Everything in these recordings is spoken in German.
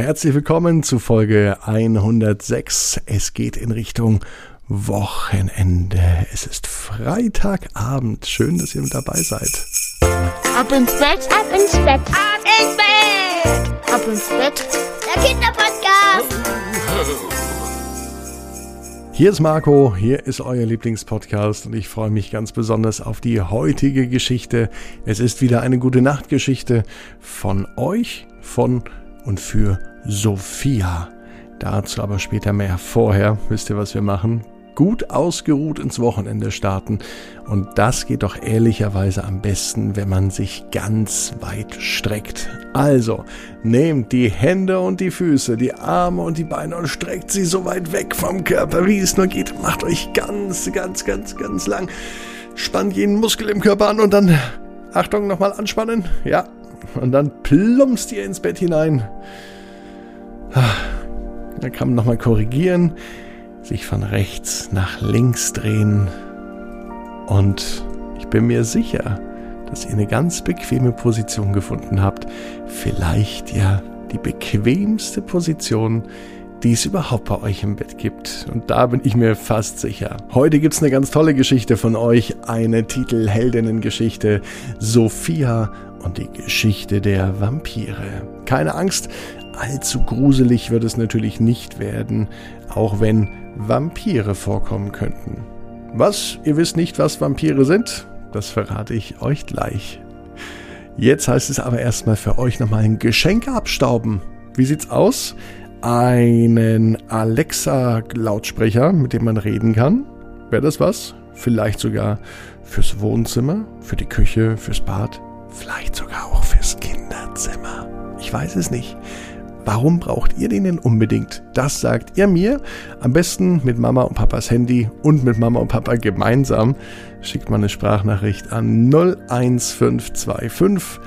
Herzlich willkommen zu Folge 106. Es geht in Richtung Wochenende. Es ist Freitagabend. Schön, dass ihr mit dabei seid. Ab ins Bett, ab ins Bett, ab ins Bett, ab ins Bett. Der Kinderpodcast. Hier ist Marco, hier ist euer Lieblingspodcast und ich freue mich ganz besonders auf die heutige Geschichte. Es ist wieder eine gute Nachtgeschichte von euch, von und für Sophia. Dazu aber später mehr. Vorher wisst ihr, was wir machen? Gut ausgeruht ins Wochenende starten. Und das geht doch ehrlicherweise am besten, wenn man sich ganz weit streckt. Also, nehmt die Hände und die Füße, die Arme und die Beine und streckt sie so weit weg vom Körper, wie es nur geht. Macht euch ganz, ganz, ganz, ganz lang. Spannt jeden Muskel im Körper an und dann, Achtung, nochmal anspannen. Ja, und dann plumpst ihr ins Bett hinein. Da kann man nochmal korrigieren, sich von rechts nach links drehen. Und ich bin mir sicher, dass ihr eine ganz bequeme Position gefunden habt. Vielleicht ja die bequemste Position, die es überhaupt bei euch im Bett gibt. Und da bin ich mir fast sicher. Heute gibt es eine ganz tolle Geschichte von euch, eine Titelheldinnengeschichte. Sophia und die Geschichte der Vampire. Keine Angst, allzu gruselig wird es natürlich nicht werden, auch wenn Vampire vorkommen könnten. Was? Ihr wisst nicht, was Vampire sind? Das verrate ich euch gleich. Jetzt heißt es aber erstmal für euch nochmal ein Geschenk abstauben. Wie sieht's aus? Einen Alexa-Lautsprecher, mit dem man reden kann. Wäre das was? Vielleicht sogar fürs Wohnzimmer, für die Küche, fürs Bad, Vielleicht sogar auch fürs Kinderzimmer. Ich weiß es nicht. Warum braucht ihr den denn unbedingt? Das sagt ihr mir. Am besten mit Mama und Papas Handy und mit Mama und Papa gemeinsam. Schickt mal eine Sprachnachricht an 01525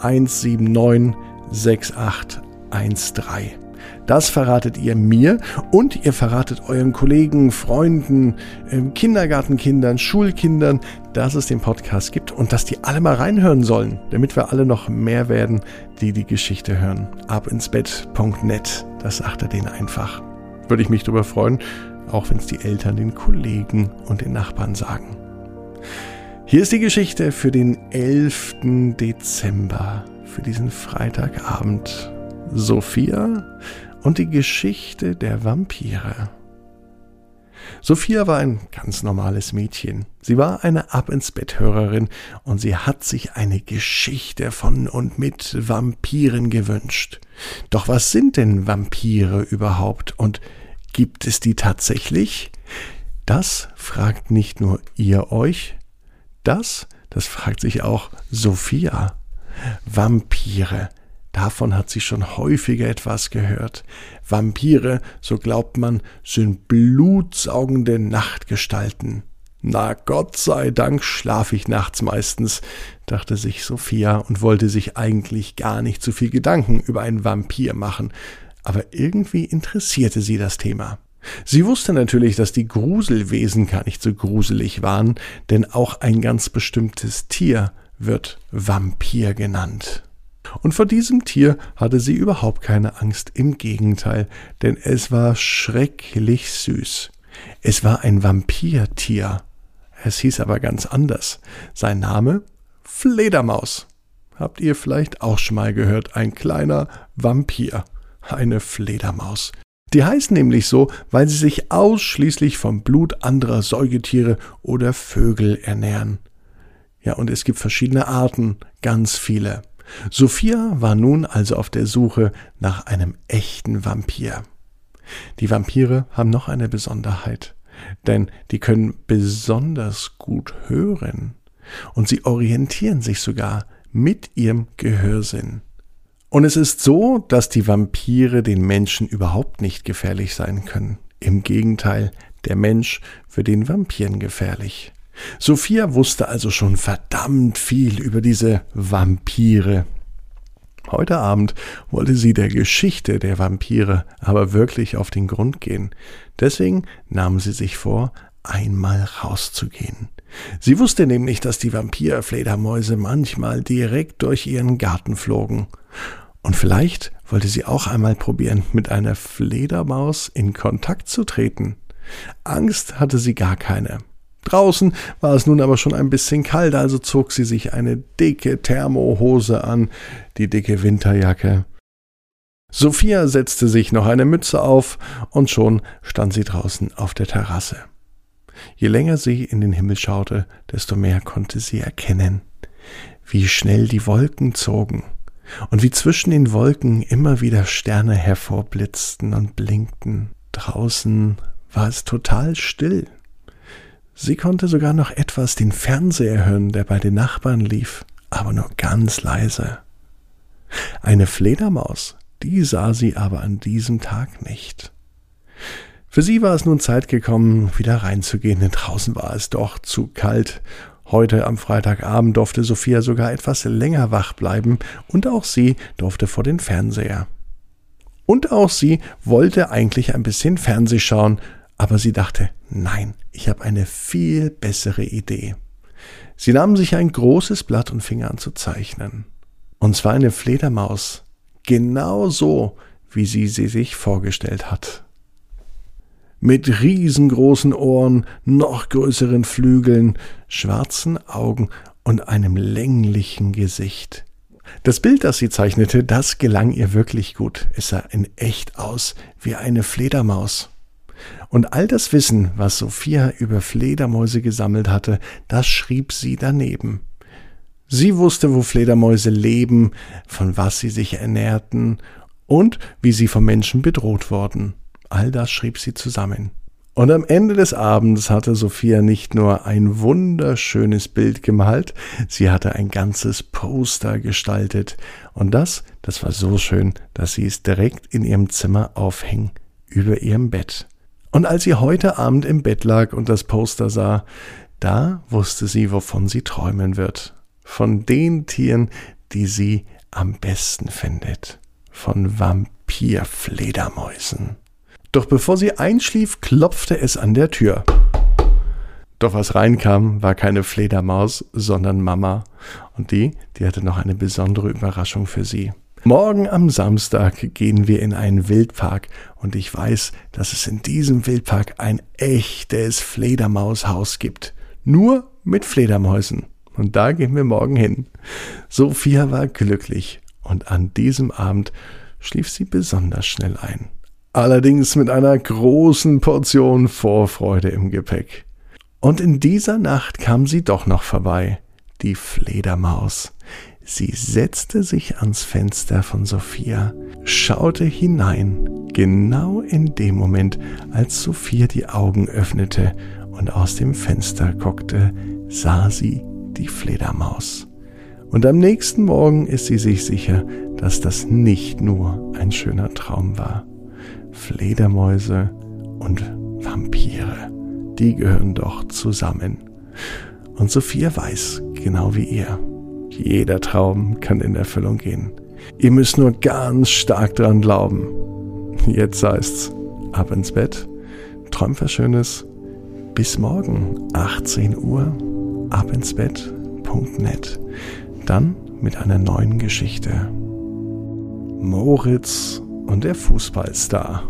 179 6813. Das verratet ihr mir und ihr verratet euren Kollegen, Freunden, ähm, Kindergartenkindern, Schulkindern, dass es den Podcast gibt und dass die alle mal reinhören sollen, damit wir alle noch mehr werden, die die Geschichte hören. Abinsbett.net, das sagt er denen einfach. Würde ich mich darüber freuen, auch wenn es die Eltern, den Kollegen und den Nachbarn sagen. Hier ist die Geschichte für den 11. Dezember, für diesen Freitagabend. Sophia und die Geschichte der Vampire. Sophia war ein ganz normales Mädchen. Sie war eine Ab ins Bett Hörerin und sie hat sich eine Geschichte von und mit Vampiren gewünscht. Doch was sind denn Vampire überhaupt und gibt es die tatsächlich? Das fragt nicht nur ihr euch, das, das fragt sich auch Sophia. Vampire, Davon hat sie schon häufiger etwas gehört. Vampire, so glaubt man, sind blutsaugende Nachtgestalten. Na Gott sei Dank schlaf ich nachts meistens, dachte sich Sophia und wollte sich eigentlich gar nicht zu viel Gedanken über einen Vampir machen, aber irgendwie interessierte sie das Thema. Sie wusste natürlich, dass die Gruselwesen gar nicht so gruselig waren, denn auch ein ganz bestimmtes Tier wird Vampir genannt. Und vor diesem Tier hatte sie überhaupt keine Angst, im Gegenteil, denn es war schrecklich süß. Es war ein Vampirtier. Es hieß aber ganz anders. Sein Name Fledermaus. Habt ihr vielleicht auch schon mal gehört, ein kleiner Vampir, eine Fledermaus. Die heißt nämlich so, weil sie sich ausschließlich vom Blut anderer Säugetiere oder Vögel ernähren. Ja, und es gibt verschiedene Arten, ganz viele. Sophia war nun also auf der Suche nach einem echten Vampir. Die Vampire haben noch eine Besonderheit, denn die können besonders gut hören und sie orientieren sich sogar mit ihrem Gehörsinn. Und es ist so, dass die Vampire den Menschen überhaupt nicht gefährlich sein können. Im Gegenteil, der Mensch wird den Vampiren gefährlich. Sophia wusste also schon verdammt viel über diese Vampire. Heute Abend wollte sie der Geschichte der Vampire aber wirklich auf den Grund gehen. Deswegen nahm sie sich vor, einmal rauszugehen. Sie wusste nämlich, dass die Vampirfledermäuse manchmal direkt durch ihren Garten flogen. Und vielleicht wollte sie auch einmal probieren, mit einer Fledermaus in Kontakt zu treten. Angst hatte sie gar keine. Draußen war es nun aber schon ein bisschen kalt, also zog sie sich eine dicke Thermohose an, die dicke Winterjacke. Sophia setzte sich noch eine Mütze auf, und schon stand sie draußen auf der Terrasse. Je länger sie in den Himmel schaute, desto mehr konnte sie erkennen, wie schnell die Wolken zogen und wie zwischen den Wolken immer wieder Sterne hervorblitzten und blinkten. Draußen war es total still. Sie konnte sogar noch etwas den Fernseher hören, der bei den Nachbarn lief, aber nur ganz leise. Eine Fledermaus, die sah sie aber an diesem Tag nicht. Für sie war es nun Zeit gekommen, wieder reinzugehen, denn draußen war es doch zu kalt. Heute am Freitagabend durfte Sophia sogar etwas länger wach bleiben, und auch sie durfte vor den Fernseher. Und auch sie wollte eigentlich ein bisschen Fernseh schauen, aber sie dachte, nein, ich habe eine viel bessere Idee. Sie nahm sich ein großes Blatt und fing an zu zeichnen. Und zwar eine Fledermaus, genau so, wie sie sie sich vorgestellt hat. Mit riesengroßen Ohren, noch größeren Flügeln, schwarzen Augen und einem länglichen Gesicht. Das Bild, das sie zeichnete, das gelang ihr wirklich gut. Es sah in echt aus wie eine Fledermaus. Und all das Wissen, was Sophia über Fledermäuse gesammelt hatte, das schrieb sie daneben. Sie wusste, wo Fledermäuse leben, von was sie sich ernährten und wie sie vom Menschen bedroht wurden. All das schrieb sie zusammen. Und am Ende des Abends hatte Sophia nicht nur ein wunderschönes Bild gemalt, sie hatte ein ganzes Poster gestaltet. Und das, das war so schön, dass sie es direkt in ihrem Zimmer aufhing, über ihrem Bett. Und als sie heute Abend im Bett lag und das Poster sah, da wusste sie, wovon sie träumen wird. Von den Tieren, die sie am besten findet. Von Vampirfledermäusen. Doch bevor sie einschlief, klopfte es an der Tür. Doch was reinkam, war keine Fledermaus, sondern Mama. Und die, die hatte noch eine besondere Überraschung für sie. Morgen am Samstag gehen wir in einen Wildpark und ich weiß, dass es in diesem Wildpark ein echtes Fledermaushaus gibt. Nur mit Fledermäusen. Und da gehen wir morgen hin. Sophia war glücklich und an diesem Abend schlief sie besonders schnell ein. Allerdings mit einer großen Portion Vorfreude im Gepäck. Und in dieser Nacht kam sie doch noch vorbei, die Fledermaus. Sie setzte sich ans Fenster von Sophia, schaute hinein, genau in dem Moment, als Sophia die Augen öffnete und aus dem Fenster guckte, sah sie die Fledermaus. Und am nächsten Morgen ist sie sich sicher, dass das nicht nur ein schöner Traum war. Fledermäuse und Vampire, die gehören doch zusammen. Und Sophia weiß, genau wie ihr, jeder Traum kann in Erfüllung gehen. Ihr müsst nur ganz stark dran glauben. Jetzt heißt's, ab ins Bett, träumt was Schönes. Bis morgen, 18 Uhr, abinsbett.net. Dann mit einer neuen Geschichte. Moritz und der Fußballstar.